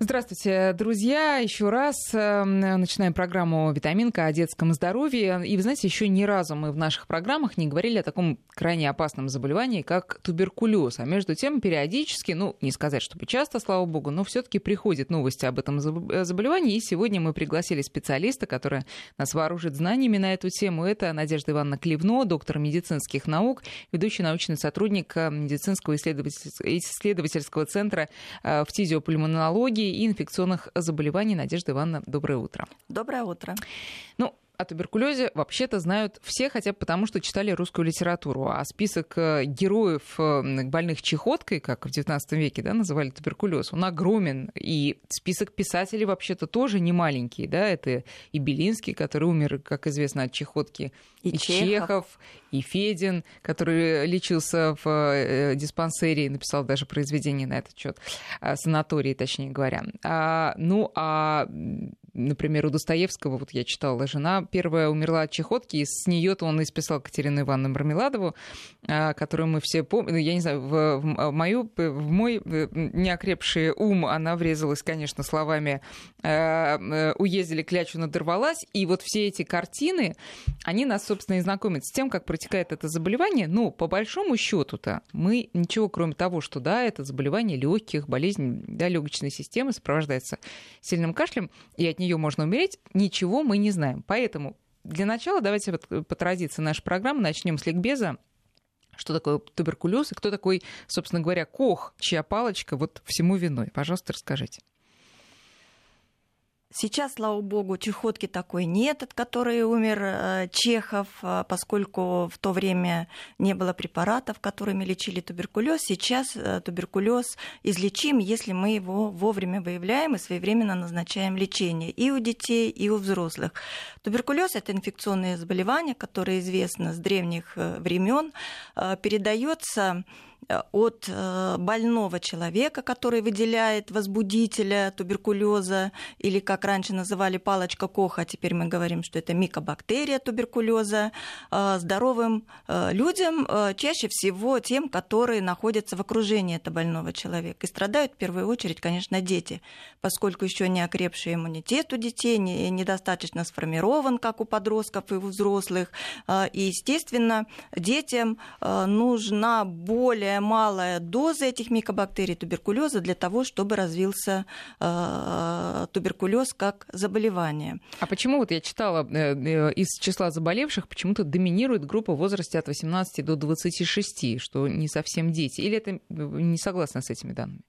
Здравствуйте, друзья. Еще раз эм, начинаем программу «Витаминка» о детском здоровье. И вы знаете, еще ни разу мы в наших программах не говорили о таком крайне опасном заболевании, как туберкулез. А между тем, периодически, ну, не сказать, чтобы часто, слава богу, но все-таки приходят новости об этом заболевании. И сегодня мы пригласили специалиста, который нас вооружит знаниями на эту тему. Это Надежда Ивановна Клевно, доктор медицинских наук, ведущий научный сотрудник э, медицинского исследовательского центра э, в фтизиопульмонологии и инфекционных заболеваний. Надежда Ивановна, доброе утро. Доброе утро. Ну, о туберкулезе вообще-то знают все, хотя бы потому, что читали русскую литературу. А список э, героев э, больных чехоткой, как в XIX веке да, называли туберкулез, он огромен. И список писателей вообще-то тоже не маленький. Да? Это и Белинский, который умер, как известно, от чехотки, и, и Чехов. Чехов, и Федин, который лечился в э, диспансере написал даже произведение на этот счет, санатории, точнее говоря. А, ну, а например, у Достоевского, вот я читала, жена первая умерла от чехотки, и с нее-то он исписал Катерину Ивановну Мармеладову, а, которую мы все помним. Ну, я не знаю, в, в, мою, в мой неокрепший ум она врезалась, конечно, словами а, э, «уездили, клячу надорвалась», и вот все эти картины, они нас, собственно, и знакомят с тем, как протекает это заболевание. Ну, по большому счету-то мы ничего, кроме того, что, да, это заболевание легких, болезнь да, легочной системы сопровождается сильным кашлем, и от нее можно умереть, ничего мы не знаем. Поэтому для начала давайте вот по традиции нашей программы начнем с ликбеза что такое туберкулез и кто такой, собственно говоря, Кох, чья палочка вот всему виной. Пожалуйста, расскажите. Сейчас, слава богу, чехотки такой нет, от которой умер э, Чехов, э, поскольку в то время не было препаратов, которыми лечили туберкулез. Сейчас э, туберкулез излечим, если мы его вовремя выявляем и своевременно назначаем лечение и у детей, и у взрослых. Туберкулез это инфекционное заболевание, которое известно с древних времен, передается от э, больного человека, который выделяет возбудителя туберкулеза, или как раньше называли палочка Коха, а теперь мы говорим, что это микобактерия туберкулеза, э, здоровым людям, чаще всего тем, которые находятся в окружении этого больного человека. И страдают в первую очередь, конечно, дети, поскольку еще не окрепший иммунитет у детей, не, недостаточно сформирован, как у подростков и у взрослых. И, естественно, детям нужна более более малая доза этих микобактерий туберкулеза для того, чтобы развился э, туберкулез как заболевание. А почему вот я читала э, э, из числа заболевших почему-то доминирует группа в возрасте от 18 до 26, что не совсем дети? Или это не согласна с этими данными?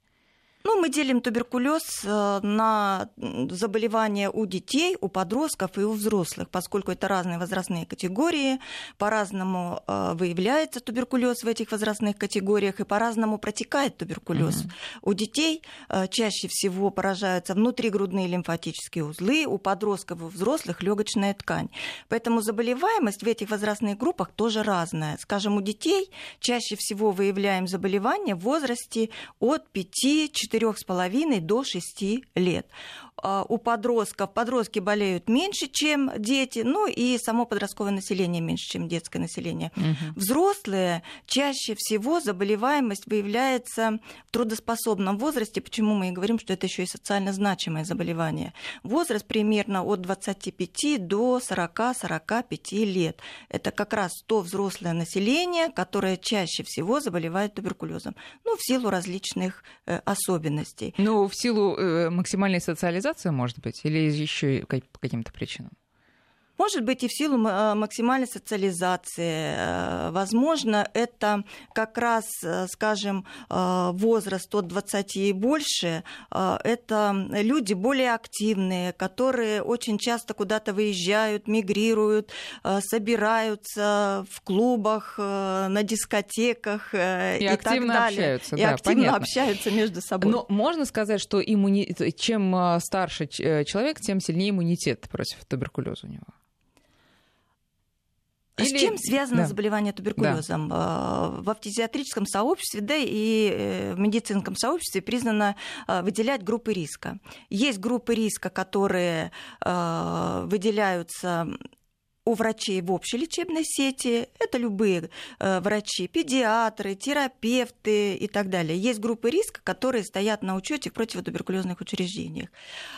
Ну, мы делим туберкулез э, на заболевания у детей, у подростков и у взрослых, поскольку это разные возрастные категории, по-разному э, выявляется туберкулез в этих возрастных категориях и по-разному протекает туберкулез. Mm-hmm. У детей э, чаще всего поражаются внутригрудные лимфатические узлы, у подростков и у взрослых легочная ткань. Поэтому заболеваемость в этих возрастных группах тоже разная. Скажем, у детей чаще всего выявляем заболевания в возрасте от 5 4,5 до 6 лет. А, у подростков подростки болеют меньше, чем дети, ну и само подростковое население меньше, чем детское население. Угу. Взрослые чаще всего заболеваемость выявляется в трудоспособном возрасте, почему мы и говорим, что это еще и социально значимое заболевание. Возраст примерно от 25 до 40-45 лет. Это как раз то взрослое население, которое чаще всего заболевает туберкулезом, ну, в силу различных э, особенностей. Ну, в силу э, максимальной социализации организация, может быть, или еще по каким-то причинам? Может быть, и в силу э, максимальной социализации. Э, возможно, это как раз, э, скажем, возраст от 20 и больше. Это люди более активные, которые очень часто куда-то выезжают, мигрируют, собираются в клубах, на дискотеках и, и активно так далее. общаются. И да, активно понятно. общаются между собой. Но можно сказать, что иммуни... чем старше человек, тем сильнее иммунитет против туберкулеза у него? Или... С чем связано да. заболевание туберкулезом? Да. В фтизиатрическом сообществе, да и э, в медицинском сообществе признано э, выделять группы риска. Есть группы риска, которые э, выделяются у врачей в общей лечебной сети. Это любые э, врачи, педиатры, терапевты и так далее. Есть группы риска, которые стоят на учете в противотуберкулезных учреждениях.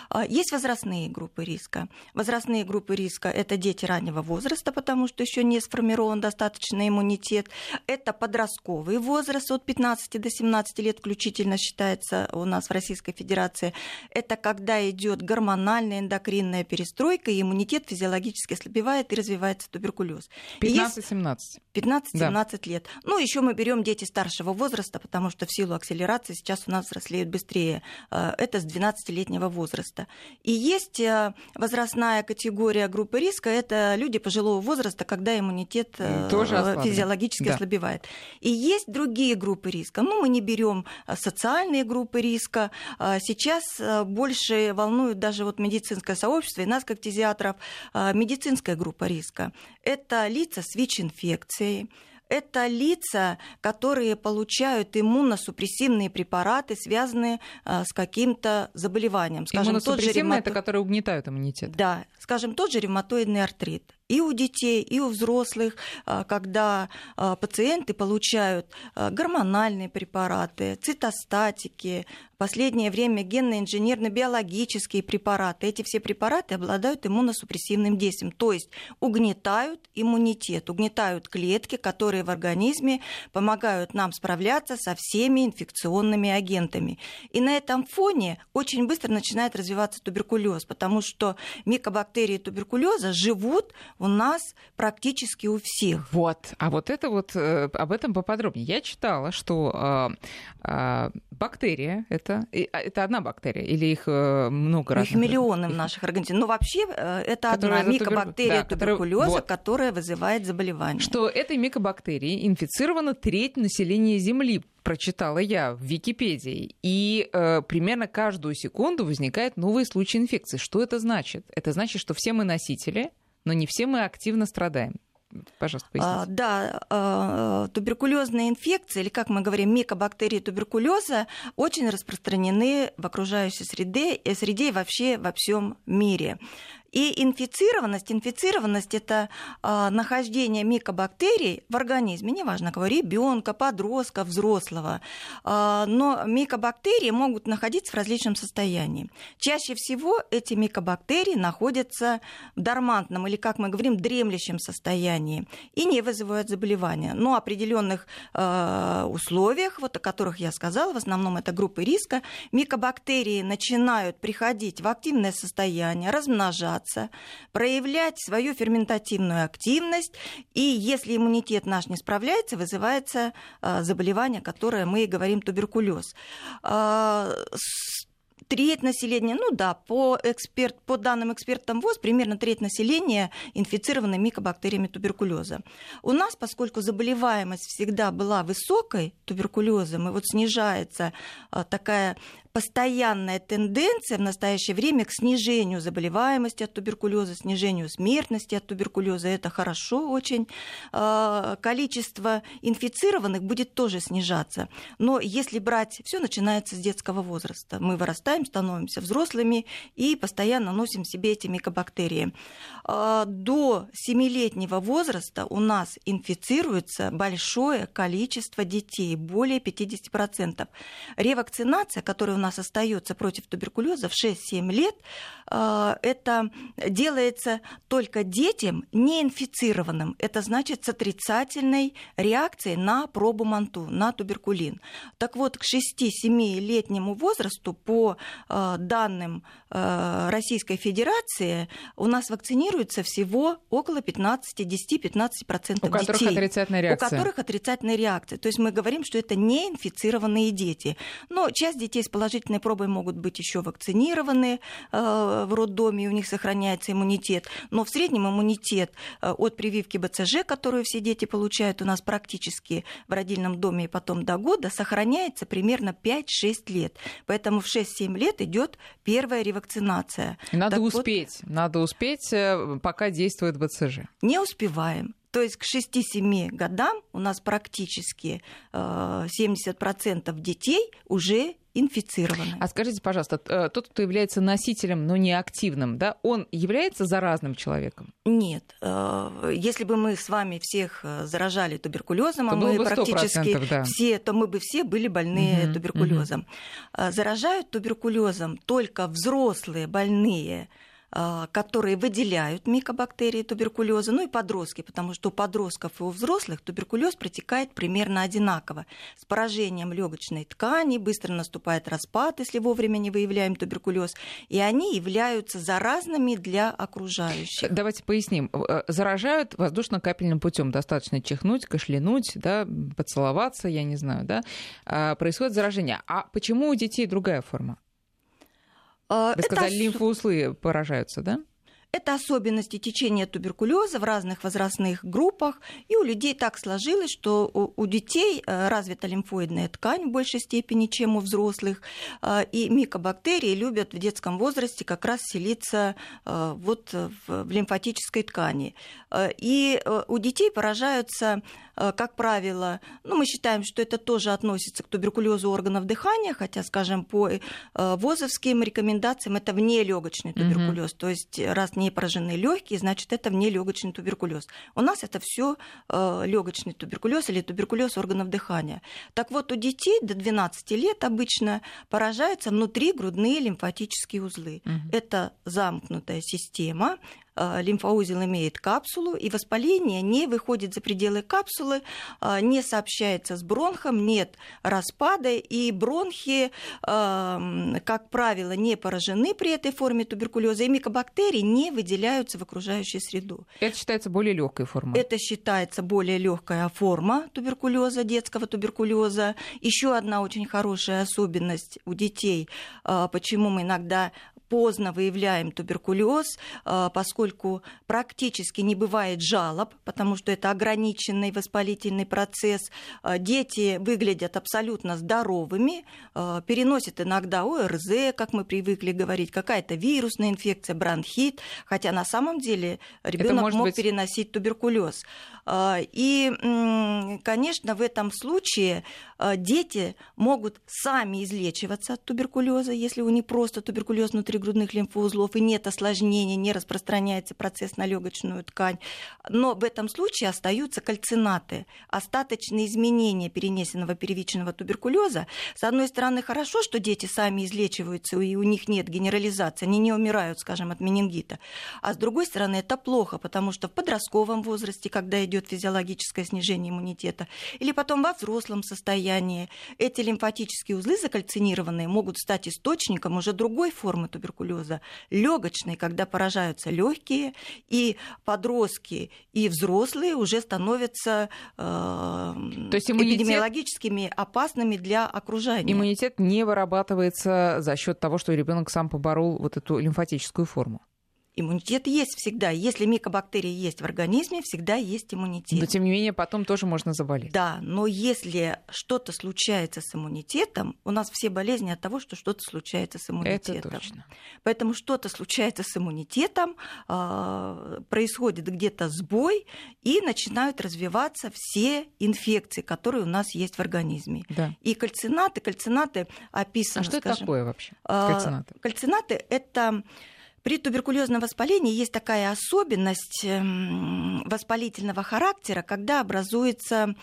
А, есть возрастные группы риска. Возрастные группы риска – это дети раннего возраста, потому что еще не сформирован достаточный иммунитет. Это подростковый возраст от 15 до 17 лет включительно считается у нас в Российской Федерации. Это когда идет гормональная эндокринная перестройка, и иммунитет физиологически ослабевает и развивается туберкулез. 15-17. 15-17 да. лет. Ну, еще мы берем дети старшего возраста, потому что в силу акселерации сейчас у нас взрослеют быстрее. Э, это с 12-летнего возраста. И есть э, возрастная категория группы риска, это люди пожилого возраста, когда иммунитет э, Тоже физиологически да. ослабевает. И есть другие группы риска. Ну, мы не берем социальные группы риска. Сейчас больше волнует даже вот медицинское сообщество и нас, как тезиатров, медицинская группа риска. Это лица с ВИЧ-инфекцией, это лица, которые получают иммуносупрессивные препараты, связанные а, с каким-то заболеванием. Скажем, тот же ревмато... это которые угнетают иммунитет. Да, скажем, тот же ревматоидный артрит и у детей, и у взрослых, а, когда а, пациенты получают а, гормональные препараты, цитостатики, последнее время генно-инженерно-биологические препараты. Эти все препараты обладают иммуносупрессивным действием, то есть угнетают иммунитет, угнетают клетки, которые в организме помогают нам справляться со всеми инфекционными агентами. И на этом фоне очень быстро начинает развиваться туберкулез, потому что микобактерии туберкулеза живут у нас практически у всех. Вот. А вот это вот, э, об этом поподробнее. Я читала, что э, э, бактерия, это, а, это одна бактерия, или их много разных? Их миллионы в наших организмах. Но вообще это одна микобактерия тубер... туберкулеза, да, которая, которая вызывает заболевание. Что этой микобактерией инфицирована треть населения Земли прочитала я в Википедии. И э, примерно каждую секунду возникает новый случай инфекции. Что это значит? Это значит, что все мы носители, но не все мы активно страдаем. Пожалуйста, поясните. А, да, а, туберкулезные инфекции, или как мы говорим, микобактерии туберкулеза, очень распространены в окружающей среде, среде и вообще во всем мире. И инфицированность, инфицированность это э, нахождение микобактерий в организме, неважно кого, ребенка, подростка, взрослого. Э, но микобактерии могут находиться в различном состоянии. Чаще всего эти микобактерии находятся в дормантном или, как мы говорим, дремлющем состоянии и не вызывают заболевания. Но определенных э, условиях, вот о которых я сказала, в основном это группы риска, микобактерии начинают приходить в активное состояние, размножаться, развиваться, проявлять свою ферментативную активность, и если иммунитет наш не справляется, вызывается а, заболевание, которое мы говорим туберкулез а, треть населения, ну да, по, эксперт, по данным экспертам ВОЗ, примерно треть населения инфицированы микобактериями туберкулеза. У нас, поскольку заболеваемость всегда была высокой туберкулезом, и вот снижается а, такая постоянная тенденция в настоящее время к снижению заболеваемости от туберкулеза, снижению смертности от туберкулеза. Это хорошо очень. А, количество инфицированных будет тоже снижаться. Но если брать, все начинается с детского возраста. Мы вырастаем, становимся взрослыми и постоянно носим себе эти микобактерии. А, до 7-летнего возраста у нас инфицируется большое количество детей, более 50%. Ревакцинация, которая у нас остается против туберкулеза в 6-7 лет, а, это делается только детям неинфицированным. Это значит с отрицательной реакцией на пробу манту, на туберкулин. Так вот, к 6-7-летнему возрасту, по а, данным Российской Федерации, у нас вакцинируется всего около 15, 10-15% детей. У которых отрицательная реакция. У которых отрицательная реакция. То есть мы говорим, что это не инфицированные дети. Но часть детей с положительной пробой могут быть еще вакцинированы э, в роддоме, и у них сохраняется иммунитет. Но в среднем иммунитет э, от прививки БЦЖ, которую все дети получают у нас практически в родильном доме и потом до года, сохраняется примерно 5-6 лет. Поэтому в 6-7 лет идет первая ревакцинация. Надо так успеть. Вот... Надо успеть э, пока действует БЦЖ? Не успеваем. То есть к 6-7 годам у нас практически 70% детей уже инфицированы. А скажите, пожалуйста, э, тот, кто является носителем, но не активным, да, он является заразным человеком? Нет. Э, если бы мы с вами всех э, заражали туберкулезом, то а мы практически да. все, то мы бы все были больны угу, туберкулезом. Угу. Заражают туберкулезом только взрослые больные а, которые выделяют микобактерии туберкулеза, ну и подростки, потому что у подростков и у взрослых туберкулез протекает примерно одинаково. С поражением легочной ткани быстро наступает распад, если вовремя не выявляем туберкулез, и они являются заразными для окружающих. Давайте поясним. Э, заражают воздушно-капельным путем. Достаточно чихнуть, кашлянуть, да, поцеловаться, я не знаю, да. А, происходит заражение. А почему у детей другая форма? А, Вы сказали, это... лимфоузлы поражаются, да? Это особенности течения туберкулеза в разных возрастных группах. И у людей так сложилось, что у детей э, развита лимфоидная ткань в большей степени, чем у взрослых. Э, и микобактерии любят в детском возрасте как раз селиться э, вот в лимфатической ткани. И у детей поражаются как правило, ну, мы считаем, что это тоже относится к туберкулезу органов дыхания, хотя, скажем, по ВОЗовским рекомендациям это внелегочный туберкулез. Mm-hmm. То есть, раз не поражены легкие, значит, это внелегочный туберкулез. У нас это все э, легочный туберкулез или туберкулез органов дыхания. Так вот, у детей до 12 лет обычно поражаются внутри грудные лимфатические узлы. Mm-hmm. Это замкнутая система, лимфоузел имеет капсулу, и воспаление не выходит за пределы капсулы, э, не сообщается с бронхом, нет распада, и бронхи, эм, как правило, не поражены при этой форме туберкулеза, и микобактерии не выделяются в окружающую среду. Это считается более легкой формой. Это считается более легкая форма туберкулеза, детского туберкулеза. Еще одна очень хорошая особенность у детей, э, почему мы иногда поздно выявляем туберкулез, а, поскольку практически не бывает жалоб, потому что это ограниченный воспалительный процесс. А, дети выглядят абсолютно здоровыми, а, переносят иногда ОРЗ, как мы привыкли говорить, какая-то вирусная инфекция, бронхит, хотя на самом деле ребенок мог быть... переносить туберкулез. И, конечно, в этом случае дети могут сами излечиваться от туберкулеза, если у них просто туберкулез внутри грудных лимфоузлов и нет осложнений, не распространяется процесс на легочную ткань. Но в этом случае остаются кальцинаты, остаточные изменения перенесенного первичного туберкулеза. С одной стороны, хорошо, что дети сами излечиваются, и у них нет генерализации, они не умирают, скажем, от менингита. А с другой стороны, это плохо, потому что в подростковом возрасте, когда идет физиологическое снижение иммунитета, или потом во взрослом состоянии, эти лимфатические узлы закальцинированные могут стать источником уже другой формы туберкулеза легочной, когда поражаются легкие, и подростки, и взрослые уже становятся э, То есть иммунитет... эпидемиологическими опасными для окружения. Иммунитет не вырабатывается за счет того, что ребенок сам поборол вот эту лимфатическую форму. Иммунитет есть всегда. Если микобактерии есть в организме, всегда есть иммунитет. Но тем не менее потом тоже можно заболеть. Да, но если что-то случается с иммунитетом, у нас все болезни от того, что что-то случается с иммунитетом. Это точно. Поэтому что-то случается с иммунитетом, а, происходит где-то сбой, и начинают развиваться все инфекции, которые у нас есть в организме. Да. И кальцинаты, кальцинаты описаны. А что скажем, это такое вообще? А, кальцинаты? Кальцинаты это при туберкулезном воспалении есть такая особенность эм, воспалительного характера, когда образуется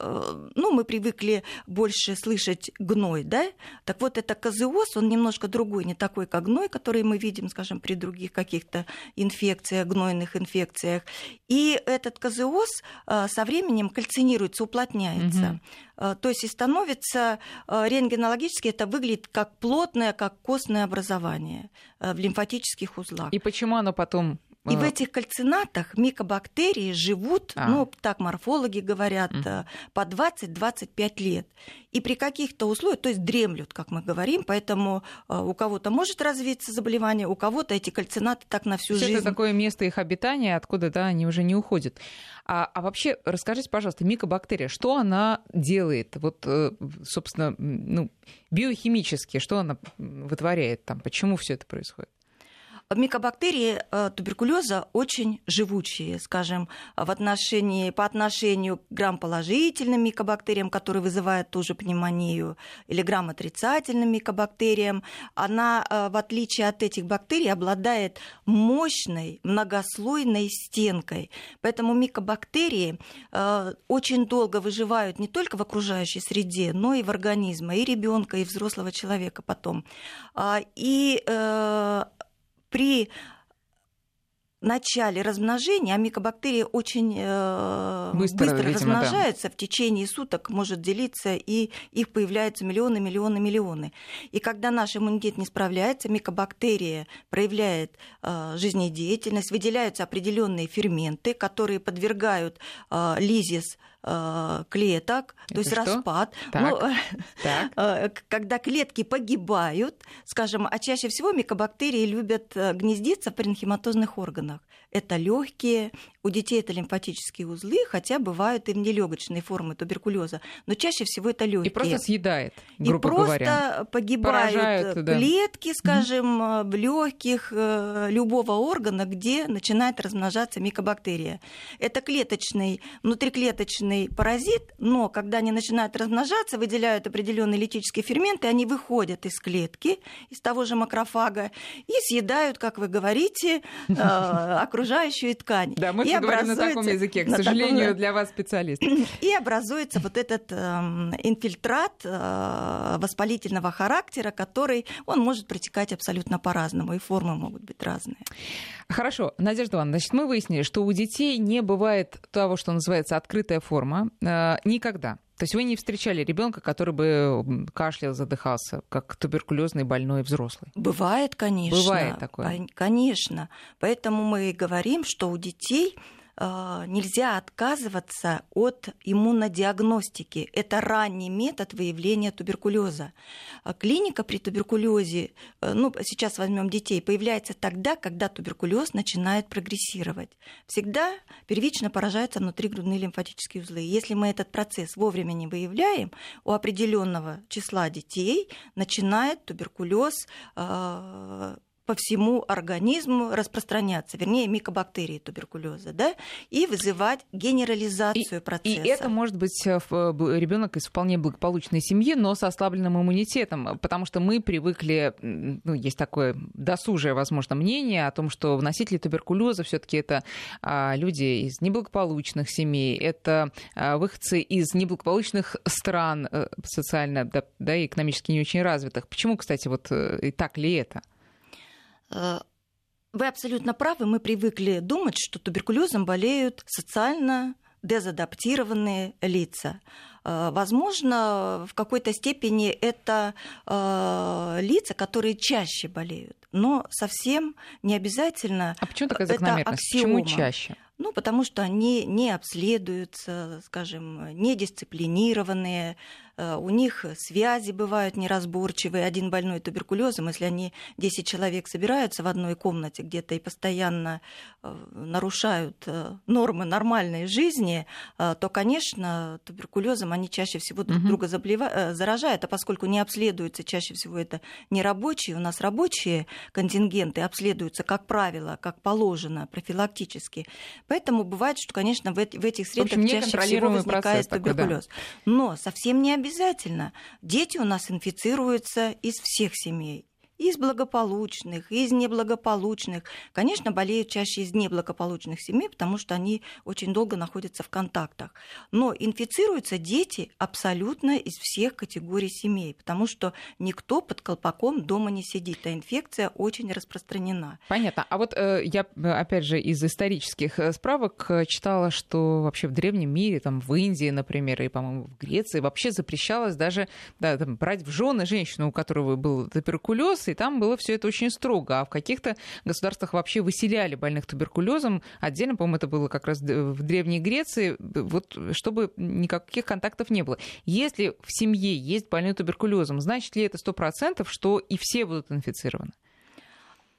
ну, мы привыкли больше слышать гной, да? Так вот, это казеоз, он немножко другой, не такой, как гной, который мы видим, скажем, при других каких-то инфекциях, гнойных инфекциях. И этот казеоз э, со временем кальцинируется, уплотняется. Угу. То есть и становится рентгенологически это выглядит как плотное, как костное образование в лимфатических узлах. И почему оно потом и в этих кальцинатах микобактерии живут, а. ну, так морфологи говорят, mm. по 20-25 лет. И при каких-то условиях, то есть дремлют, как мы говорим, поэтому э, у кого-то может развиться заболевание, у кого-то эти кальцинаты так на всю Все жизнь. Это такое место их обитания, откуда да, они уже не уходят. А, а вообще, расскажите, пожалуйста, микобактерия, что она делает? Вот, э, собственно, ну, биохимически, что она вытворяет там? Почему все это происходит? Микобактерии э, туберкулеза очень живучие, скажем, в отношении, по отношению к грамположительным микобактериям, которые вызывают ту же пневмонию, или грамотрицательным микобактериям. Она, э, в отличие от этих бактерий, обладает мощной многослойной стенкой. Поэтому микобактерии э, очень долго выживают не только в окружающей среде, но и в организме и ребенка, и взрослого человека потом. А, и при начале размножения, а микобактерии очень э, быстро, быстро видимо, размножаются, да. в течение суток может делиться, и их появляются миллионы, миллионы, миллионы. И когда наш иммунитет не справляется, микобактерия проявляет э, жизнедеятельность, выделяются определенные ферменты, которые подвергают э, лизис клеток, Это то есть что? распад. Так, ну, так. Э, когда клетки погибают, скажем, а чаще всего микобактерии любят э, гнездиться в паренхематозных органах. Это легкие, у детей это лимфатические узлы, хотя бывают и нелегочные формы туберкулеза, но чаще всего это легкие. И просто съедает, грубо И просто говоря. погибают Поражают, клетки, да. скажем, mm-hmm. в легких любого органа, где начинает размножаться микобактерия. Это клеточный, внутриклеточный паразит, но когда они начинают размножаться, выделяют определенные литические ферменты, они выходят из клетки, из того же макрофага, и съедают, как вы говорите, окружающую ткань. Да, мы и говорим на таком языке, к сожалению, таком... для вас специалист. И образуется вот этот э, инфильтрат э, воспалительного характера, который, он может протекать абсолютно по-разному, и формы могут быть разные. Хорошо, Надежда Ивановна, значит, мы выяснили, что у детей не бывает того, что называется открытая форма, э, никогда. То есть вы не встречали ребенка, который бы кашлял, задыхался, как туберкулезный больной взрослый? Бывает, конечно. Бывает такое. Конечно. Поэтому мы и говорим, что у детей нельзя отказываться от иммунодиагностики. Это ранний метод выявления туберкулеза. А клиника при туберкулезе, э, ну, сейчас возьмем детей, появляется тогда, когда туберкулез начинает прогрессировать. Всегда первично поражаются внутригрудные лимфатические узлы. Если мы этот процесс вовремя не выявляем, у определенного числа детей начинает туберкулез а, по всему организму распространяться, вернее, микобактерии туберкулеза, да, и вызывать генерализацию и, процесса. И это может быть э, ребенок из вполне благополучной семьи, но с ослабленным иммунитетом, потому что мы привыкли, ну, есть такое досужее, возможно, мнение о том, что носители туберкулеза все-таки это а, люди из неблагополучных семей, это а, выходцы из неблагополучных стран социально, да, да, и экономически не очень развитых. Почему, кстати, вот и так ли это? Э, вы абсолютно правы. Мы привыкли думать, что туберкулезом болеют социально дезадаптированные лица. Э, возможно, в какой-то степени это э, лица, которые чаще болеют, но совсем не обязательно. А почему такая закономерность? Почему чаще? Ну, потому что они не обследуются, скажем, недисциплинированные, Э, у них связи бывают неразборчивые. Один больной туберкулезом, если они 10 человек собираются в одной комнате где-то и постоянно э, нарушают э, нормы нормальной жизни, то, конечно, туберкулезом они чаще всего друг друга заблива... заражают, а поскольку не обследуются, чаще всего это не рабочие, у нас рабочие контингенты обследуются, как правило, как положено, профилактически. Поэтому бывает, что, конечно, в, этих средах общем, чаще всего возникает туберкулез. Такой, да. Но совсем не обязательно обязательно. Дети у нас инфицируются из всех семей из благополучных, из неблагополучных. Конечно, болеют чаще из неблагополучных семей, потому что они очень долго находятся в контактах. Но инфицируются дети абсолютно из всех категорий семей, потому что никто под колпаком дома не сидит, а инфекция очень распространена. Понятно. А вот э, я, опять же, из исторических э, справок э, читала, что вообще в древнем мире, там в Индии, например, и, по-моему, в Греции вообще запрещалось даже да, там, брать в жены женщину, у которой был туберкулез, и там было все это очень строго. А в каких-то государствах вообще выселяли больных туберкулезом. Отдельно, по-моему, это было как раз в Древней Греции, вот чтобы никаких контактов не было. Если в семье есть больной туберкулезом, значит ли это сто процентов, что и все будут инфицированы?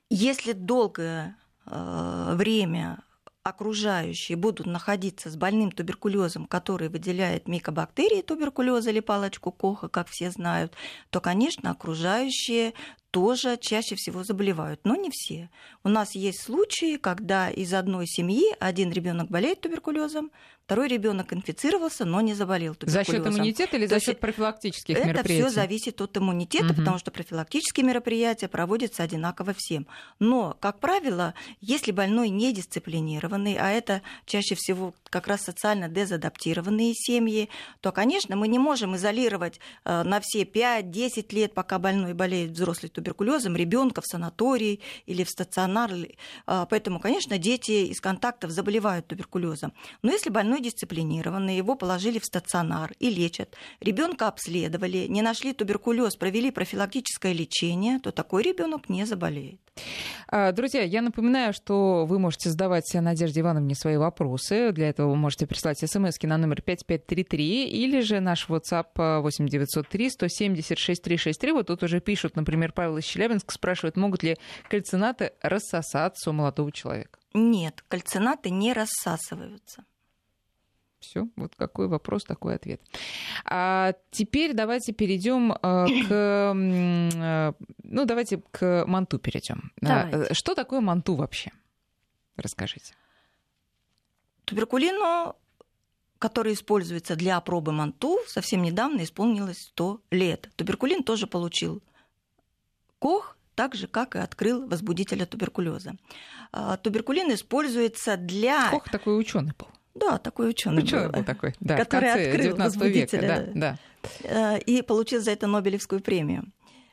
Если долгое э, время окружающие будут находиться с больным туберкулезом, который выделяет микобактерии туберкулеза или палочку Коха, как все знают, то, конечно, окружающие тоже чаще всего заболевают, но не все. У нас есть случаи, когда из одной семьи один ребенок болеет туберкулезом, Второй ребенок инфицировался, но не заболел туберкулезом. За счет иммунитета или за счет профилактических это мероприятий? Это все зависит от иммунитета, угу. потому что профилактические мероприятия проводятся одинаково всем. Но, как правило, если больной не дисциплинированный, а это чаще всего как раз социально дезадаптированные семьи, то, конечно, мы не можем изолировать э, на все 5-10 лет, пока больной болеет взрослый туберкулезом, ребенка в санатории или в стационар. Э, поэтому, конечно, дети из контактов заболевают туберкулезом. Но если больной больной дисциплинированный, его положили в стационар и лечат. Ребенка обследовали, не нашли туберкулез, провели профилактическое лечение, то такой ребенок не заболеет. А, друзья, я напоминаю, что вы можете задавать Надежде Ивановне свои вопросы. Для этого вы можете прислать смс на номер 5533 или же наш WhatsApp 8903 170 6363. Вот тут уже пишут, например, Павел из Челябинска спрашивает, могут ли кальцинаты рассосаться у молодого человека? Нет, кальцинаты не рассасываются. Все, вот какой вопрос, такой ответ. А теперь давайте перейдем э, к, э, ну давайте к манту перейдем. Давайте. Что такое манту вообще? Расскажите. Туберкулину, который используется для опробы манту, совсем недавно исполнилось 100 лет. Туберкулин тоже получил Кох, так же, как и открыл возбудителя туберкулеза. А, туберкулин используется для... Кох такой ученый был. Да, такой ученый был, был такой, да, который в конце открыл 19 века, да, да. Э, и получил за это Нобелевскую премию.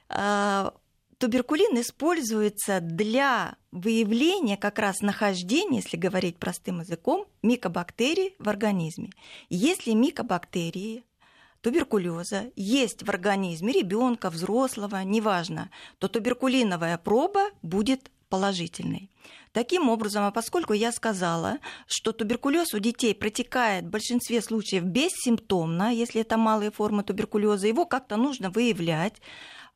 А, туберкулин используется для выявления как раз нахождения, если говорить простым языком, микобактерий в организме. Если микобактерии туберкулеза есть в организме ребенка, взрослого, неважно, то туберкулиновая проба будет положительной. Таким образом, а поскольку я сказала, что туберкулез у детей протекает в большинстве случаев бессимптомно, если это малые формы туберкулеза, его как-то нужно выявлять.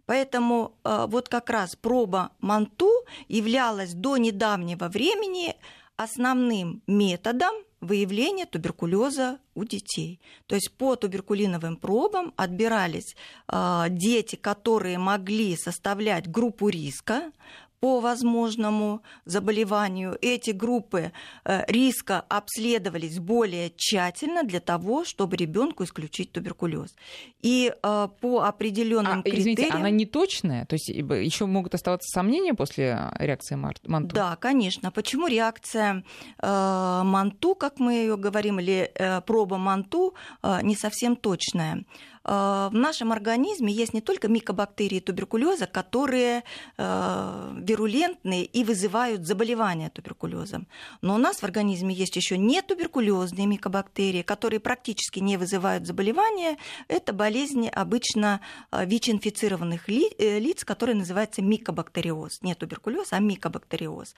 Поэтому э, вот как раз проба МАНТУ являлась до недавнего времени основным методом выявления туберкулеза у детей. То есть по туберкулиновым пробам отбирались э, дети, которые могли составлять группу риска по возможному заболеванию. Эти группы э, риска обследовались более тщательно для того, чтобы ребенку исключить туберкулез. И э, по определенным а, критериям... Извините, она не точная? То есть еще могут оставаться сомнения после реакции Манту? Да, конечно. Почему реакция э, Манту, как мы ее говорим, или э, проба Манту э, не совсем точная? Э, в нашем организме есть не только микобактерии туберкулеза, которые э, вирулентные и вызывают заболевания туберкулезом, но у нас в организме есть еще не туберкулезные микобактерии, которые практически не вызывают заболевания. Это болезни обычно э, ВИЧ-инфицированных лиц, которые называются микобактериоз. Не туберкулез, а микобактериоз.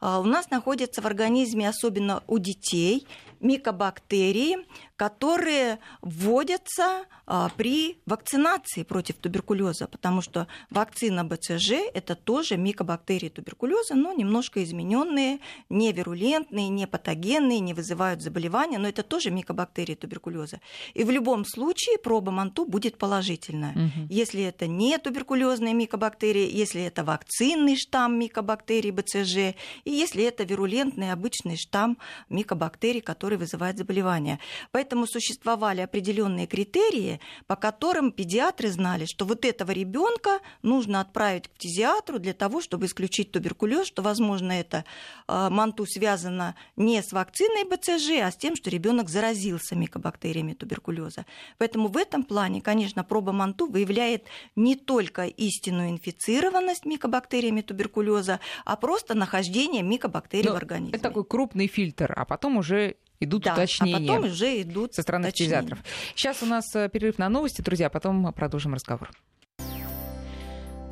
У нас находятся в организме, особенно у детей, микобактерии, которые вводятся а, при вакцинации против туберкулеза, потому что вакцина БЦЖ это тоже микобактерии туберкулеза, но немножко измененные, не вирулентные, не патогенные, не вызывают заболевания, но это тоже микобактерии туберкулеза. И в любом случае проба МАНТУ будет положительная. Угу. Если это не туберкулезные микобактерии, если это вакцинный штамм микобактерий БЦЖ, и если это вирулентный обычный штамм микобактерий, который вызывает заболевания. Поэтому Поэтому существовали определенные критерии, по которым педиатры знали, что вот этого ребенка нужно отправить к фтизиатру для того, чтобы исключить туберкулез, что, возможно, это а, манту связано не с вакциной БЦЖ, а с тем, что ребенок заразился микобактериями туберкулеза. Поэтому в этом плане, конечно, проба манту выявляет не только истинную инфицированность микобактериями туберкулеза, а просто нахождение микобактерий Но в организме. Это такой крупный фильтр, а потом уже идут да, уточнения. А потом уже идут со стороны уточнения. фтизиатров. Сейчас у нас э, перерыв на новости, друзья, а потом продолжим разговор.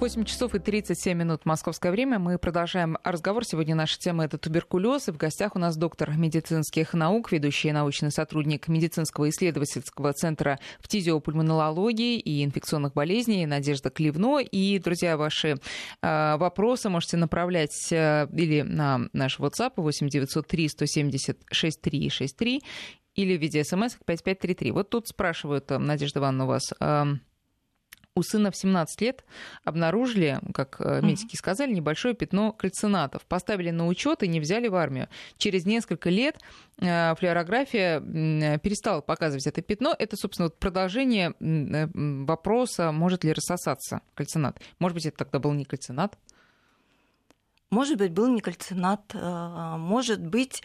8 часов и 37 минут московское время. Мы продолжаем разговор. Сегодня наша тема – это туберкулез. И в гостях у нас доктор медицинских наук, ведущий научный сотрудник медицинского исследовательского центра фтизиопульмонологии и инфекционных болезней Надежда Кливно. И, друзья, ваши э, вопросы можете направлять э, или на наш WhatsApp 8 903 170 6363 или в виде смс 5533. Вот тут спрашивают, э, Надежда Ивановна, у вас у сына в 17 лет обнаружили, как э, медики сказали, небольшое пятно кальцинатов. Поставили на учет и не взяли в армию. Через несколько лет э, флюорография перестала показывать это пятно. Это, собственно, продолжение э, вопроса, может ли рассосаться кальцинат. Может быть, это тогда был не кальцинат? Может быть, был не кальцинат, может быть,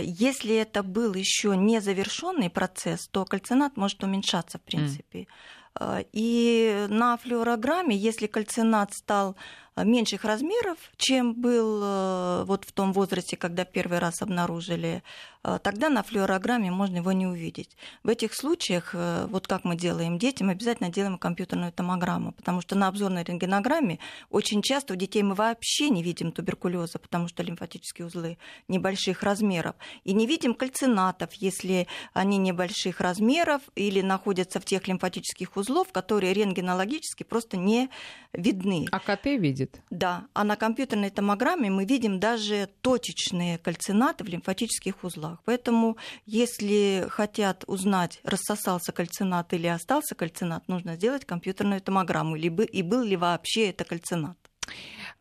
если это был еще не завершенный процесс, то кальцинат может уменьшаться, в принципе. Mm. А, и на флюорограмме, если кальцинат стал меньших размеров, чем был э, вот в том возрасте, когда первый раз обнаружили, а, тогда на флюорограмме можно его не увидеть. В этих случаях, э, вот как мы делаем детям, обязательно делаем компьютерную томограмму, потому что на обзорной рентгенограмме очень часто у детей мы вообще не видим туберкулеза, потому что лимфатические узлы небольших размеров, и не видим кальцинатов, если они небольших размеров или находятся в тех лимфатических узлов, которые рентгенологически просто не видны. А КТ видит? Видит. Да, а на компьютерной томограмме мы видим даже точечные кальцинаты в лимфатических узлах. Поэтому, если хотят узнать, рассосался кальцинат или остался кальцинат, нужно сделать компьютерную томограмму, либо и был ли вообще это кальцинат.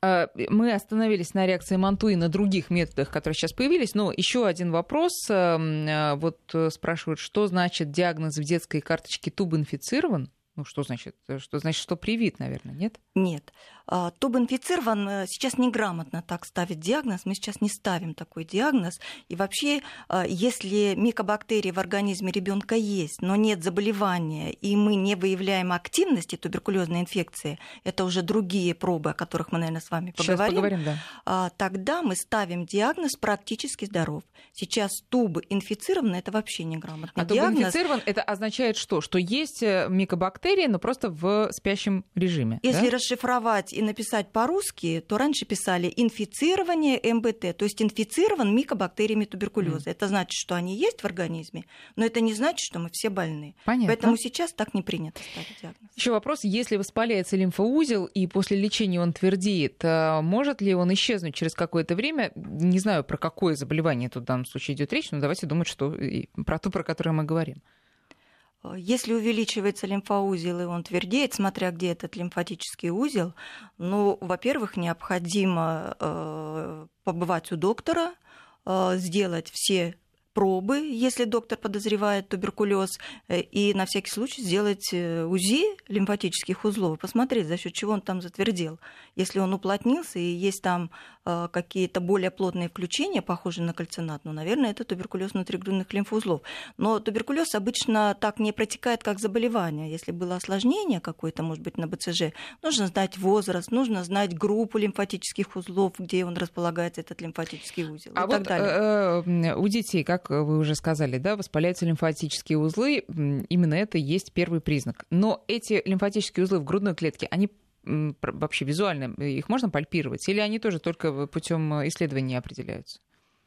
А, мы остановились на реакции Манту и на других методах, которые сейчас появились. Но еще один вопрос. Эм, э, вот э, спрашивают, что значит диагноз в детской карточке туб инфицирован? Ну, что значит? Что значит, что привит, наверное, нет? Нет. А, Туб-инфицирован э, сейчас неграмотно так ставить диагноз. Мы сейчас не ставим такой диагноз. И вообще, а, если микобактерии в организме ребенка есть, но нет заболевания, и мы не выявляем активности туберкулезной инфекции, это уже другие пробы, о которых мы, наверное, с вами поговорим. Сейчас поговорим, да. А, тогда мы ставим диагноз практически здоров. Сейчас туб инфицирован, это вообще неграмотный а диагноз. туб инфицирован, это означает что? Что есть э, микобактерии, но просто в спящем режиме. Если да? расшифровать и написать по-русски, то раньше писали инфицирование МБТ, то есть инфицирован микобактериями туберкулеза. Mm. Это значит, что они есть в организме, но это не значит, что мы все больны. Понятно. Поэтому сейчас так не принято ставить диагноз. Еще вопрос, если воспаляется лимфоузел и после лечения он твердеет, а может ли он исчезнуть через какое-то время? Не знаю, про какое заболевание тут в данном случае идет речь, но давайте думать, что про то, про которое мы говорим. Если увеличивается лимфоузел и он твердеет, смотря где этот лимфатический узел, ну, во-первых, необходимо э, побывать у доктора, э, сделать все пробы, если доктор подозревает туберкулез, э, и на всякий случай сделать э, УЗИ лимфатических узлов, посмотреть, за счет чего он там затвердел. Если он уплотнился и есть там э, какие-то более плотные включения, похожие на кальцинат, ну, наверное, это туберкулез внутригрудных лимфоузлов. Но туберкулез обычно так не протекает, как заболевание. Если было осложнение какое-то, может быть, на БЦЖ, нужно знать возраст, нужно знать группу лимфатических узлов, где он располагается, этот лимфатический узел. А вот э, у детей, как вы уже сказали, да, воспаляются лимфатические узлы, именно это есть первый признак. Но эти лимфатические узлы в грудной клетке, они вообще визуально, их можно пальпировать, или они тоже только путем исследования определяются?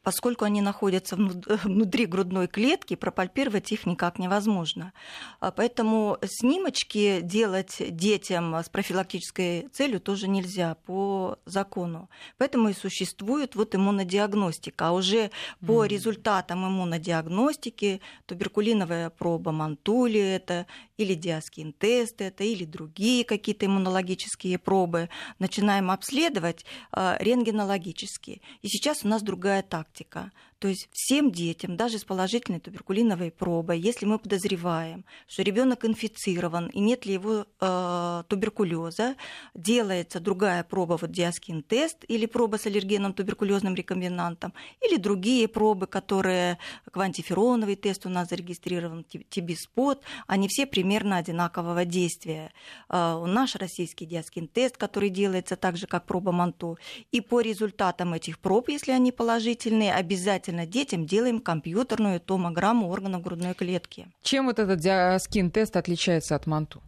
Поскольку они находятся внутри грудной клетки, пропальпировать их никак невозможно. А поэтому снимочки делать детям с профилактической целью тоже нельзя по закону. Поэтому и существует вот иммунодиагностика. А уже по результатам иммунодиагностики туберкулиновая проба Мантули это или диаскин тест это, или другие какие-то иммунологические пробы, начинаем обследовать э, рентгенологически. И сейчас у нас другая тактика. То есть всем детям, даже с положительной туберкулиновой пробой, если мы подозреваем, что ребенок инфицирован и нет ли его э, туберкулеза, делается другая проба, вот диаскин-тест или проба с аллергеном туберкулезным рекомбинантом, или другие пробы, которые квантифероновый тест у нас зарегистрирован, TB-Spot, они все примерно одинакового действия. Э, наш российский диаскин-тест, который делается так же, как проба Манту, и по результатам этих проб, если они положительные, обязательно обязательно детям делаем компьютерную томограмму органов грудной клетки. Чем вот этот диаскин-тест отличается от МАНТУ?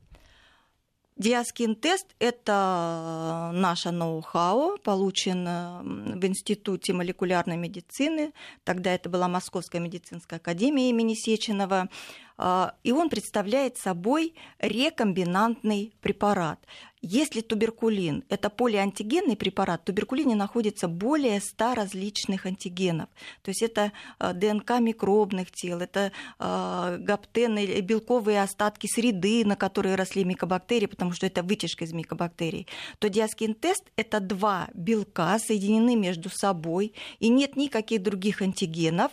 Диаскин-тест – это наше ноу-хау, получен в Институте молекулярной медицины. Тогда это была Московская медицинская академия имени Сеченова. И он представляет собой рекомбинантный препарат. Если туберкулин – это полиантигенный препарат, в туберкулине находится более 100 различных антигенов. То есть это э, ДНК микробных тел, это э, гаптены, белковые остатки среды, на которые росли микобактерии, потому что это вытяжка из микобактерий. То диаскин-тест – это два белка, соединены между собой, и нет никаких других антигенов.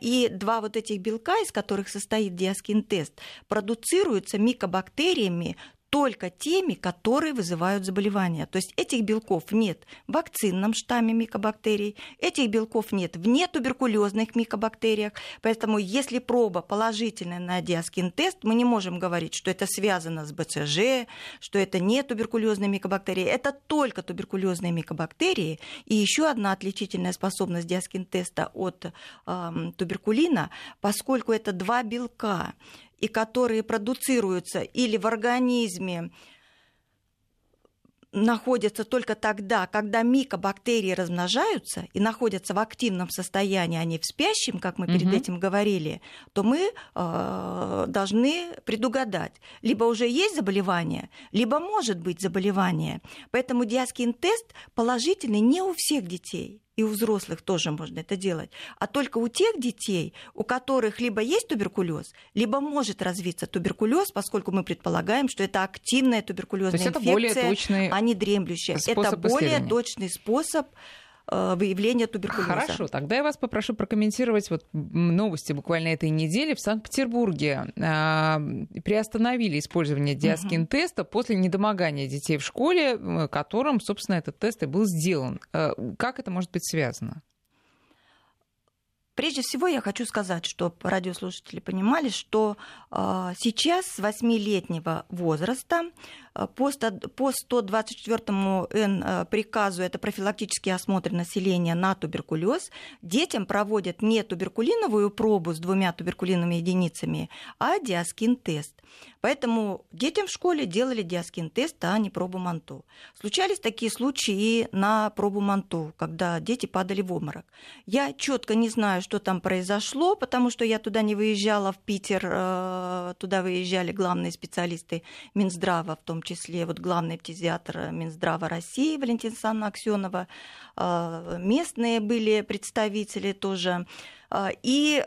И два вот этих белка, из которых состоит диаскин-тест, продуцируются микобактериями только теми, которые вызывают заболевания. То есть этих белков нет в вакцинном штамме микобактерий, этих белков нет в нетуберкулезных микобактериях. Поэтому если проба положительная на диаскин-тест, мы не можем говорить, что это связано с БЦЖ, что это не туберкулезные микобактерии. Это только туберкулезные микобактерии. И еще одна отличительная способность диаскин-теста от э, туберкулина, поскольку это два белка и которые продуцируются или в организме находятся только тогда, когда микобактерии размножаются и находятся в активном состоянии, а не в спящем, как мы перед угу. этим говорили, то мы э, должны предугадать. Либо уже есть заболевание, либо может быть заболевание. Поэтому диаскин-тест положительный не у всех детей и у взрослых тоже можно это делать, а только у тех детей, у которых либо есть туберкулез, либо может развиться туберкулез, поскольку мы предполагаем, что это активная туберкулезная инфекция, более точный а не дремлющая. Это более точный способ выявления туберкулеза. Хорошо, тогда я вас попрошу прокомментировать вот новости буквально этой недели. В Санкт-Петербурге а, приостановили использование диаскин-теста угу. после недомогания детей в школе, которым, собственно, этот тест и был сделан. Э, как это может быть связано? Прежде всего я хочу сказать, чтобы радиослушатели понимали, что э, сейчас с 8-летнего возраста Э, по 124 Н э, приказу, это профилактический осмотр населения на туберкулез, детям проводят не туберкулиновую пробу с двумя туберкулиновыми единицами, а диаскин-тест. Поэтому детям в школе делали диаскин-тест, а не пробу Манту. Случались такие случаи и на пробу Манту, когда дети падали в обморок. Я четко не знаю, что там произошло, потому что я туда не выезжала, в Питер, э, туда выезжали главные специалисты Минздрава, в том числе вот главный педиатр Минздрава России Валентина Александровна Аксенова, а, местные были представители тоже. А, и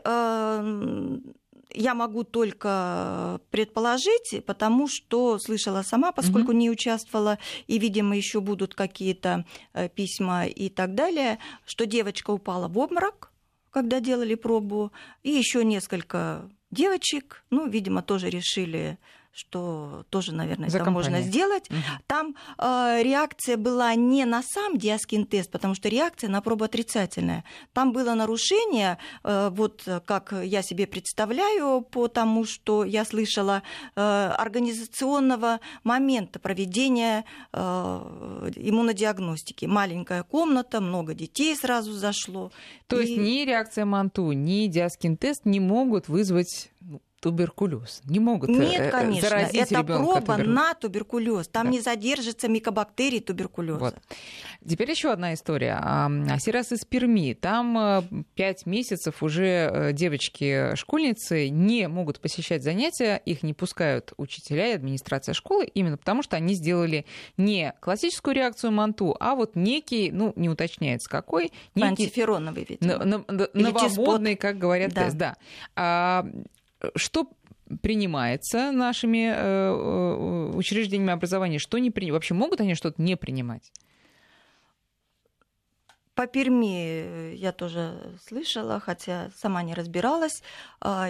я могу только предположить, потому что слышала сама, поскольку mm-hmm. не участвовала, и, видимо, еще будут какие-то э, письма и так далее, что девочка упала в обморок, когда делали пробу, и еще несколько девочек, ну, видимо, тоже решили что тоже, наверное, За это компанию. можно сделать. Угу. Там э, реакция была не на сам диаскин-тест, потому что реакция на пробу отрицательная. Там было нарушение, э, вот как я себе представляю, по тому, что я слышала, э, организационного момента проведения э, иммунодиагностики. Маленькая комната, много детей сразу зашло. То и... есть ни реакция Манту, ни диаскин-тест не могут вызвать ну, туберкулез. Не могут э, Нет, э, конечно, заразить это проба тубер... на туберкулез. Там да. не задержится микобактерий туберкулеза. Вот. Теперь еще одна история. Сирас из Перми. Там э, пять месяцев уже девочки-школьницы не могут посещать занятия, их не пускают учителя и администрация школы, именно потому что они сделали не классическую реакцию Манту, а вот некий, ну, не уточняется какой, некий... Антифероновый, видимо. Новомодный, как говорят, да. тест, да. А, что принимается нашими э, э, учреждениями образования, что не принимают? Вообще могут они что-то не принимать? По Перми я тоже слышала, хотя сама не разбиралась,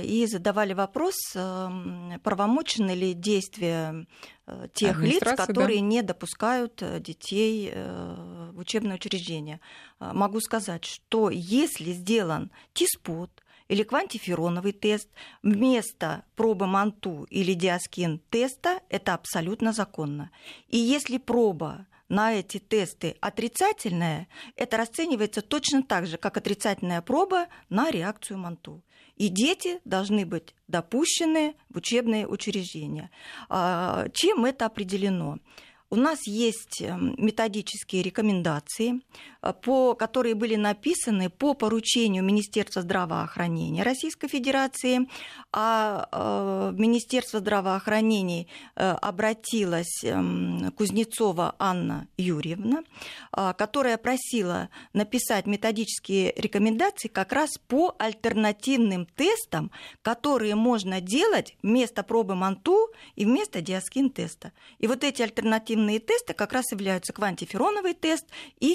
и задавали вопрос, эм, правомочны ли действия э, тех лиц, которые да? не допускают детей в учебное учреждение. Могу сказать, что если сделан ТИСПОТ, или квантифероновый тест вместо пробы Манту или диаскин теста, это абсолютно законно. И если проба на эти тесты отрицательная, это расценивается точно так же, как отрицательная проба на реакцию Манту. И дети должны быть допущены в учебные учреждения. А, чем это определено? У нас есть эм, методические рекомендации, по, которые были написаны по поручению Министерства здравоохранения Российской Федерации. А э, Министерство здравоохранения э, обратилась э, Кузнецова Анна Юрьевна, э, которая просила написать методические рекомендации как раз по альтернативным тестам, которые можно делать вместо пробы МАНТУ и вместо диаскин-теста. И вот эти альтернативные тесты как раз являются квантифероновый тест и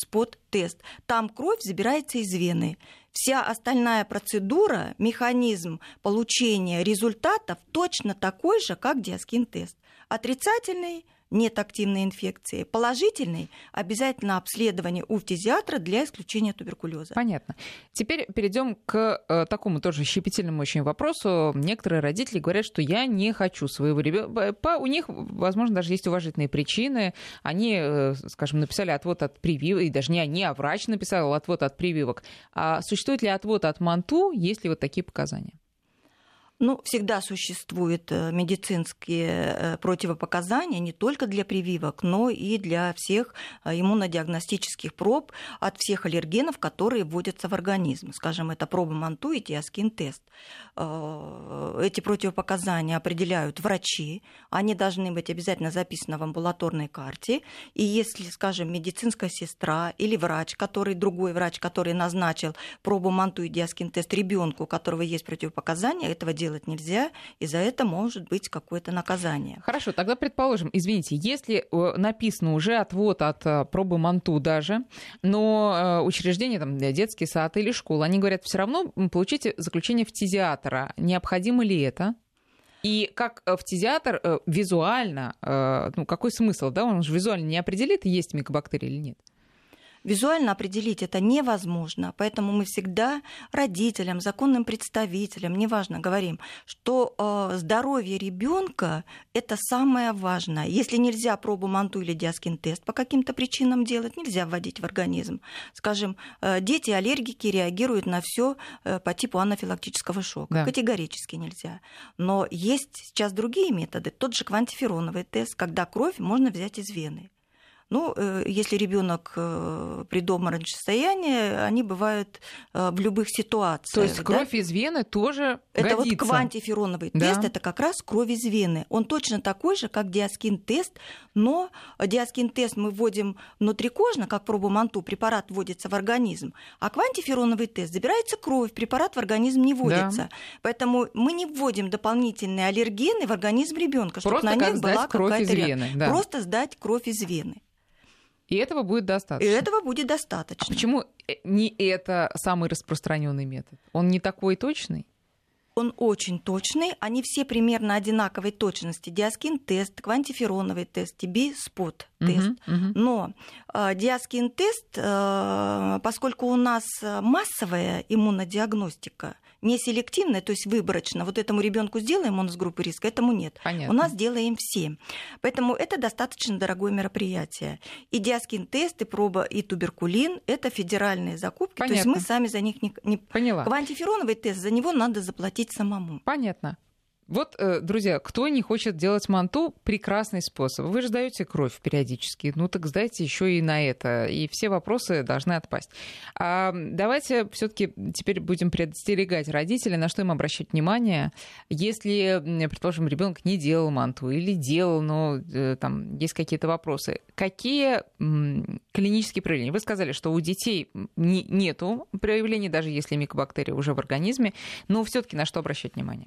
TB-спот-тест. Там кровь забирается из вены. Вся остальная процедура, механизм получения результатов точно такой же, как диаскин-тест. Отрицательный – нет активной инфекции. Положительный – обязательно обследование у фтизиатра для исключения туберкулеза. Понятно. Теперь перейдем к э, такому тоже щепетильному очень вопросу. Некоторые родители говорят, что я не хочу своего ребенка. У них, возможно, даже есть уважительные причины. Они, э, скажем, написали отвод от прививок, и даже не они, а врач написал отвод от прививок. А существует ли отвод от МАНТУ, есть ли вот такие показания? Ну, всегда существуют э, медицинские э, противопоказания не только для прививок, но и для всех э, иммунодиагностических проб от всех аллергенов, которые вводятся в организм. Скажем, это проба МАНТУ и Диаскин-тест. Эти противопоказания определяют врачи. Они должны быть обязательно записаны в амбулаторной карте. И если, скажем, медицинская сестра или врач, который другой врач, который назначил пробу МАНТУ и Диаскин-тест ребенку, у которого есть противопоказания, этого делать делать нельзя, и за это может быть какое-то наказание. Хорошо, тогда предположим, извините, если э, написано уже отвод от э, пробы МАНТУ даже, но э, учреждение, там, детский сад или школа, они говорят, все равно получите заключение фтизиатора. Необходимо ли это? И как фтизиатр визуально, ну какой смысл, да, он же визуально не определит, есть микобактерии или нет? Визуально определить это невозможно, поэтому мы всегда родителям, законным представителям, неважно, говорим, что э, здоровье ребенка это самое важное. Если нельзя пробу манту или диаскин-тест по каким-то причинам делать, нельзя вводить в организм. Скажем, э, дети аллергики реагируют на все э, по типу анафилактического шока. Да. Категорически нельзя. Но есть сейчас другие методы. Тот же квантифероновый тест, когда кровь можно взять из вены. Ну, э, если ребенок э, при доморочном состоянии, они бывают э, в любых ситуациях. То есть кровь да? из вены тоже Это годится. вот квантифероновый да. тест, это как раз кровь из вены. Он точно такой же, как диаскин-тест, но диаскин-тест мы вводим внутрикожно, как пробу манту, препарат вводится в организм, а квантифероновый тест забирается кровь, препарат в организм не вводится. Да. Поэтому мы не вводим дополнительные аллергены в организм ребенка, чтобы на них была какая-то вены. Да. Просто сдать кровь из вены. И этого будет достаточно. И этого будет достаточно. А почему э, не это самый распространенный метод? Он не такой точный? Он очень точный, они все примерно одинаковой точности. Диаскин-тест, квантифероновый тест, TB-спот-тест. Uh-huh, uh-huh. Но э, диаскин-тест, э, поскольку у нас массовая иммунодиагностика, не селективное, то есть выборочно. Вот этому ребенку сделаем, он из группы риска, этому нет. Понятно. У нас делаем все. Поэтому это достаточно дорогое мероприятие. И диаскин-тест, и проба, и туберкулин – это федеральные закупки. Понятно. То есть мы сами за них не... не... Поняла. Квантифероновый тест, за него надо заплатить самому. Понятно. Вот, э, друзья, кто не хочет делать манту, прекрасный способ. Вы же сдаете кровь периодически, ну так сдайте еще и на это, и все вопросы должны отпасть. А давайте все-таки теперь будем предостерегать родителей, на что им обращать внимание, если, предположим, ребенок не делал манту или делал, но э, там есть какие-то вопросы. Какие клинические проявления? Вы сказали, что у детей нету проявлений, даже если микобактерии уже в организме, но все-таки на что обращать внимание?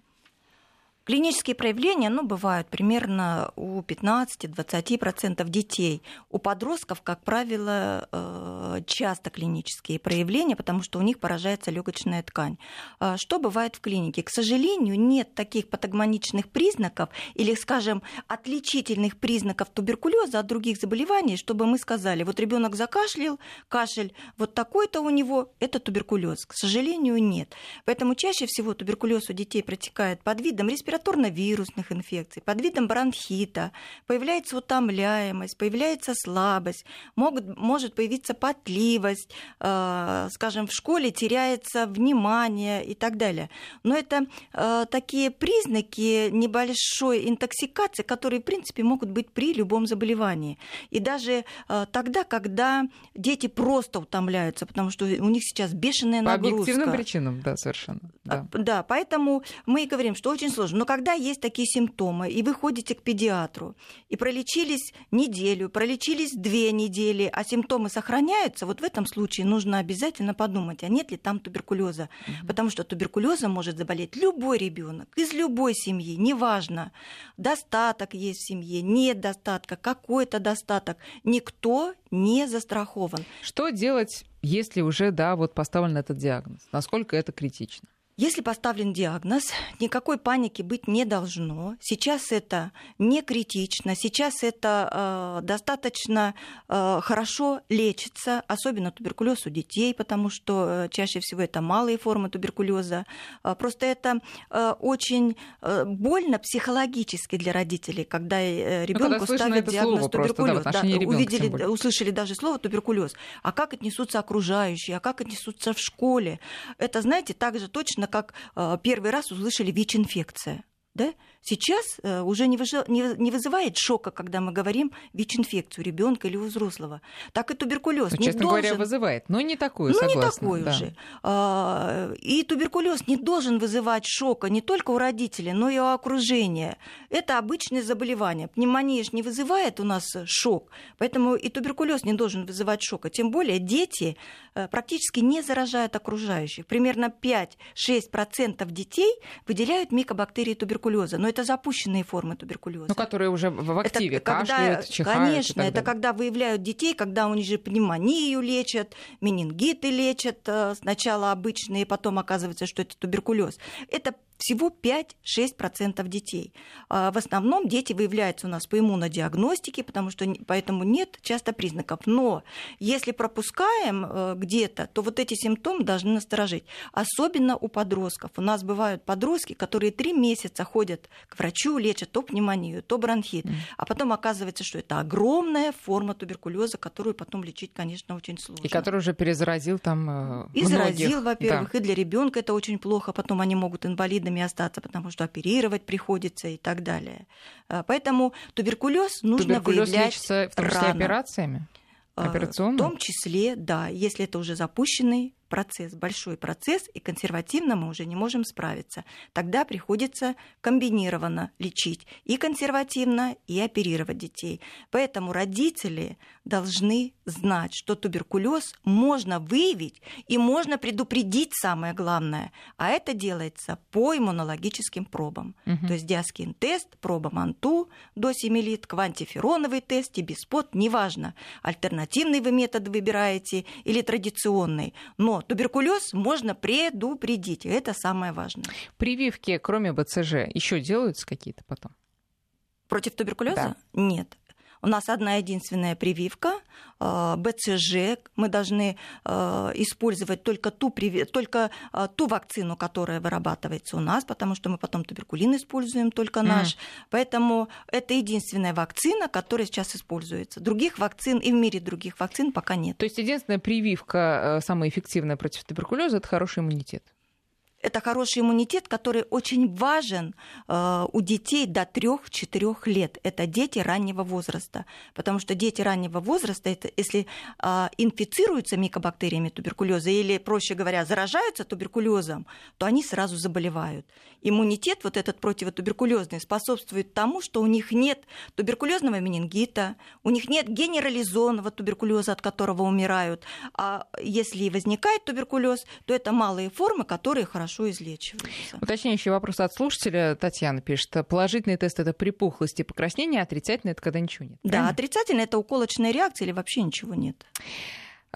Клинические проявления ну, бывают примерно у 15-20% детей. У подростков, как правило, э, часто клинические проявления, потому что у них поражается легочная ткань. А что бывает в клинике? К сожалению, нет таких патогноничных признаков или, скажем, отличительных признаков туберкулеза от других заболеваний, чтобы мы сказали, вот ребенок закашлял, кашель вот такой-то у него, это туберкулез. К сожалению, нет. Поэтому чаще всего туберкулез у детей протекает под видом респираторной респираторно-вирусных инфекций, под видом бронхита, появляется утомляемость, появляется слабость, могут, может появиться потливость, э, скажем, в школе теряется внимание и так далее. Но это э, такие признаки небольшой интоксикации, которые, в принципе, могут быть при любом заболевании. И даже э, тогда, когда дети просто утомляются, потому что у них сейчас бешеная По нагрузка. По объективным причинам, да, совершенно. Да. да, поэтому мы и говорим, что очень сложно. Но когда есть такие симптомы, и вы ходите к педиатру, и пролечились неделю, пролечились две недели, а симптомы сохраняются, вот в этом случае нужно обязательно подумать, а нет ли там туберкулеза. Угу. Потому что туберкулезом может заболеть любой ребенок из любой семьи, неважно, достаток есть в семье, нет достатка, какой-то достаток. Никто не застрахован. Что делать, если уже, да, вот поставлен этот диагноз? Насколько это критично? Если поставлен диагноз, никакой паники быть не должно. Сейчас это не критично, сейчас это э, достаточно э, хорошо лечится, особенно туберкулез у детей, потому что э, чаще всего это малые формы туберкулеза. Э, просто это э, очень э, больно психологически для родителей, когда э, ребенку ну, ставят диагноз туберкулез. Просто, да, да, ребенка, увидели, услышали даже слово туберкулез. А как отнесутся окружающие, а как отнесутся в школе? Это, знаете, также точно точно как э, первый раз услышали ВИЧ-инфекция. Да? Сейчас э, уже не, вызывает шока, когда мы говорим ВИЧ-инфекцию ребенка или у взрослого. Так и туберкулез. Ну, честно должен... говоря, вызывает, но не такую, ну, согласна. не такой да. уже. А, и туберкулез не должен вызывать шока не только у родителей, но и у окружения. Это обычное заболевание. Пневмония же не вызывает у нас шок, поэтому и туберкулез не должен вызывать шока. Тем более дети э, практически не заражают окружающих. Примерно 5-6% детей выделяют микобактерии туберкулеза. Но это запущенные формы туберкулеза. Ну, которые уже в активе, это когда, кашляют, чихают Конечно, это когда выявляют детей, когда у них же пневмонию лечат, менингиты лечат э, сначала обычные, потом оказывается, что это туберкулез. Это всего 5-6% детей. А, в основном дети выявляются у нас по иммунодиагностике, потому что поэтому нет часто признаков. Но если пропускаем э, где-то, то вот эти симптомы должны насторожить. Особенно у подростков. У нас бывают подростки, которые три месяца ходят к врачу, лечат то пневмонию, то бронхит. А потом оказывается, что это огромная форма туберкулеза, которую потом лечить, конечно, очень сложно. И который уже перезаразил там И заразил, во-первых, да. и для ребенка это очень плохо. Потом они могут инвалидами инвалидами остаться, потому что оперировать приходится и так далее. А, поэтому туберкулез нужно туберкулез выявлять лечится в том числе рано. операциями? Операционно? В том числе, да, если это уже запущенный процесс, большой процесс, и консервативно мы уже не можем справиться. Тогда приходится комбинированно лечить и консервативно, и оперировать детей. Поэтому родители должны знать, что туберкулез можно выявить и можно предупредить самое главное. А это делается по иммунологическим пробам. Угу. То есть диаскин-тест, проба МАНТУ до 7 лит, квантифероновый тест, тибиспот, неважно, альтернативный вы метод выбираете или традиционный. Но туберкулез можно предупредить. Это самое важное. Прививки, кроме БЦЖ, еще делаются какие-то потом? Против туберкулеза? Да. Нет. У нас одна единственная прививка э, БЦЖ. Мы должны э, использовать только ту, только э, ту вакцину, которая вырабатывается у нас, потому что мы потом туберкулин используем только наш. Mm. Поэтому это единственная вакцина, которая сейчас используется. Других вакцин и в мире других вакцин пока нет. То есть единственная прививка самая эффективная против туберкулеза это хороший иммунитет это хороший иммунитет, который очень важен э, у детей до 3-4 лет. Это дети раннего возраста. Потому что дети раннего возраста, это, если э, инфицируются микобактериями туберкулеза или, проще говоря, заражаются туберкулезом, то они сразу заболевают. Иммунитет вот этот противотуберкулезный способствует тому, что у них нет туберкулезного менингита, у них нет генерализованного туберкулеза, от которого умирают. А если возникает туберкулез, то это малые формы, которые хорошо хорошо излечиваются. Уточняющий вопрос от слушателя. Татьяна пишет. Положительный тест – это припухлость и покраснение, а отрицательный – это когда ничего нет. Да, отрицательный – это уколочная реакция или вообще ничего нет.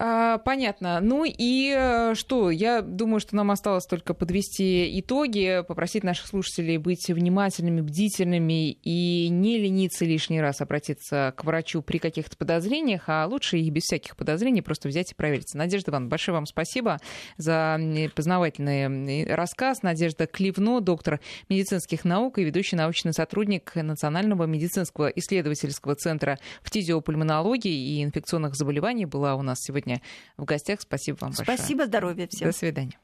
А, понятно. Ну и э, что? Я думаю, что нам осталось только подвести итоги, попросить наших слушателей быть внимательными, бдительными и не лениться лишний раз обратиться к врачу при каких-то подозрениях, а лучше и без всяких подозрений просто взять и провериться. Надежда Ивановна, большое вам спасибо за познавательный рассказ. Надежда Кливно, доктор медицинских наук и ведущий научный сотрудник Национального медицинского исследовательского центра фтизиопульмонологии и инфекционных заболеваний, была у нас сегодня в гостях. Спасибо вам большое. Спасибо, здоровья всем. До свидания.